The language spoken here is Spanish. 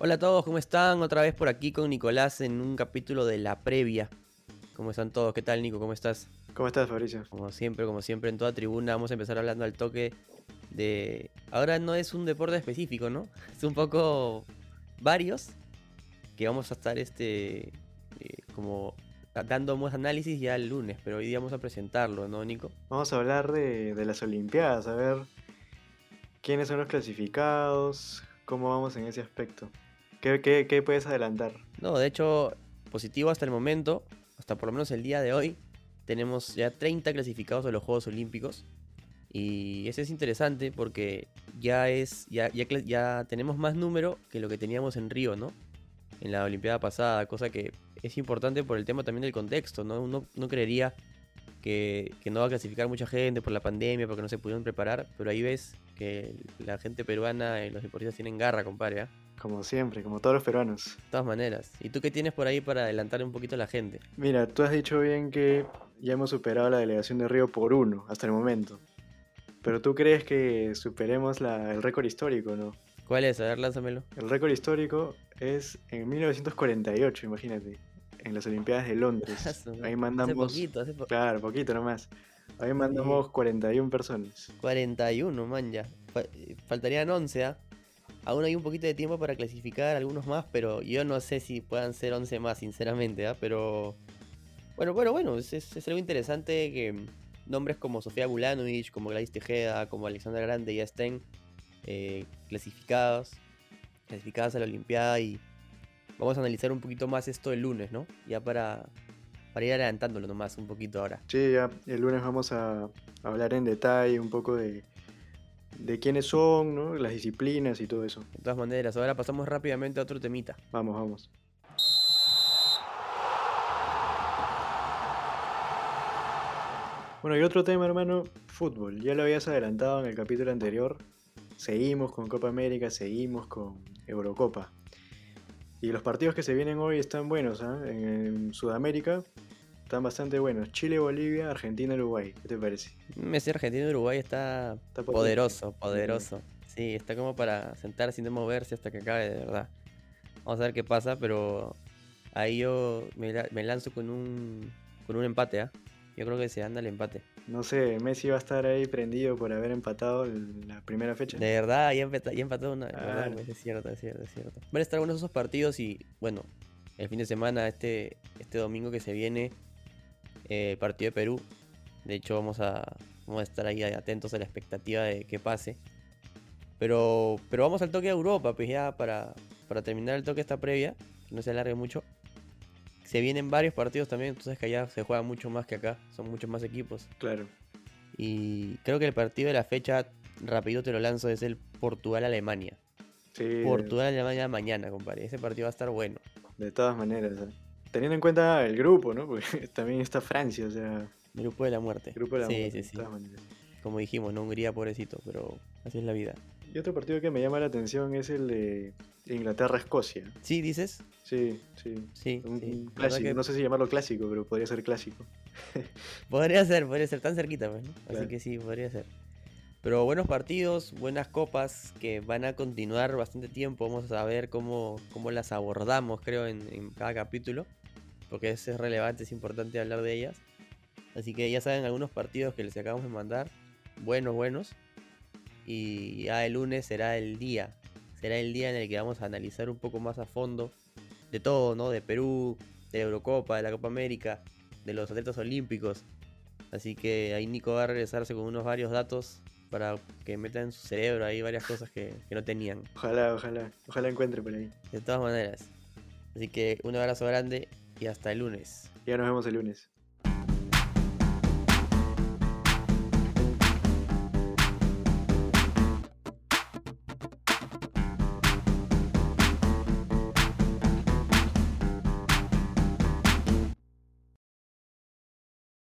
Hola a todos, ¿cómo están? Otra vez por aquí con Nicolás en un capítulo de la previa. ¿Cómo están todos? ¿Qué tal, Nico? ¿Cómo estás? ¿Cómo estás, Fabricio? Como siempre, como siempre, en toda tribuna vamos a empezar hablando al toque de... Ahora no es un deporte específico, ¿no? Es un poco varios que vamos a estar este eh, como dando más análisis ya el lunes, pero hoy día vamos a presentarlo, ¿no, Nico? Vamos a hablar de, de las Olimpiadas, a ver quiénes son los clasificados, cómo vamos en ese aspecto. ¿Qué, qué, puedes adelantar? No, de hecho, positivo hasta el momento, hasta por lo menos el día de hoy, tenemos ya 30 clasificados de los Juegos Olímpicos. Y eso es interesante porque ya es ya, ya, ya tenemos más número que lo que teníamos en Río, ¿no? En la Olimpiada pasada, cosa que es importante por el tema también del contexto, ¿no? Uno no creería que, que, no va a clasificar mucha gente por la pandemia, porque no se pudieron preparar, pero ahí ves que la gente peruana y los deportistas tienen garra, compadre. ¿eh? Como siempre, como todos los peruanos. De todas maneras. ¿Y tú qué tienes por ahí para adelantar un poquito a la gente? Mira, tú has dicho bien que ya hemos superado la delegación de Río por uno hasta el momento. Pero tú crees que superemos la, el récord histórico, ¿no? ¿Cuál es? A ver, lánzamelo. El récord histórico es en 1948, imagínate, en las Olimpiadas de Londres. Ahí mandamos. Hace poquito, hace po Claro, poquito nomás. Ahí mandamos 41 personas. 41, man, ya. Faltarían 11, ¿ah? Aún hay un poquito de tiempo para clasificar algunos más, pero yo no sé si puedan ser 11 más, sinceramente, ¿ah? Pero. Bueno, bueno, bueno, es, es, es, algo interesante que nombres como Sofía Bulanovic, como Gladys Tejeda, como Alexandra Grande ya estén eh, clasificados, clasificadas a la Olimpiada y vamos a analizar un poquito más esto el lunes, ¿no? Ya para, para ir adelantándolo nomás un poquito ahora. Sí, ya el lunes vamos a hablar en detalle un poco de, de quiénes son, ¿no? las disciplinas y todo eso. De todas maneras, ahora pasamos rápidamente a otro temita. Vamos, vamos. Bueno, y otro tema, hermano, fútbol. Ya lo habías adelantado en el capítulo anterior. Seguimos con Copa América, seguimos con Eurocopa. Y los partidos que se vienen hoy están buenos, ¿eh? En Sudamérica están bastante buenos. Chile, Bolivia, Argentina, Uruguay. ¿Qué te parece? Messi, Argentina, Uruguay está, está poderoso, poderoso. Sí, está como para sentar sin moverse hasta que acabe, de verdad. Vamos a ver qué pasa, pero ahí yo me, me lanzo con un, con un empate, ¿ah? ¿eh? Yo creo que se anda el empate. No sé, Messi va a estar ahí prendido por haber empatado la primera fecha. De verdad, ya, empató, ya empató una. Ah, verdad, es cierto, es cierto, es cierto. Van a estar buenos esos partidos y, bueno, el fin de semana, este, este domingo que se viene, eh, el partido de Perú. De hecho, vamos a, vamos a estar ahí atentos a la expectativa de que pase. Pero, pero vamos al toque de Europa, pues ya para, para terminar el toque esta previa, que no se alargue mucho se vienen varios partidos también, entonces que allá se juega mucho más que acá, son muchos más equipos. Claro. Y creo que el partido de la fecha, rápido te lo lanzo, es el Portugal-Alemania. Sí. Portugal-Alemania mañana, compadre. Ese partido va a estar bueno. De todas maneras, ¿eh? teniendo en cuenta el grupo, ¿no? Porque también está Francia, o sea. El grupo de la muerte. Grupo de la sí, muerte. Sí, sí, Como dijimos, no Hungría, pobrecito, pero así es la vida. Y otro partido que me llama la atención es el de Inglaterra-Escocia. ¿Sí, dices? Sí, sí. Sí, un, sí. clásico. Que... No sé si llamarlo clásico, pero podría ser clásico. podría ser, podría ser tan cerquita, pues, ¿no? Claro. Así que sí, podría ser. Pero buenos partidos, buenas copas que van a continuar bastante tiempo. Vamos a ver cómo, cómo las abordamos, creo, en, en cada capítulo. Porque es relevante, es importante hablar de ellas. Así que ya saben algunos partidos que les acabamos de mandar. Buenos, buenos. Y ya el lunes será el día. Será el día en el que vamos a analizar un poco más a fondo de todo, ¿no? De Perú, de la Eurocopa, de la Copa América, de los atletas olímpicos. Así que ahí Nico va a regresarse con unos varios datos para que metan en su cerebro ahí varias cosas que, que no tenían. Ojalá, ojalá, ojalá encuentre por ahí. De todas maneras. Así que un abrazo grande y hasta el lunes. Ya nos vemos el lunes.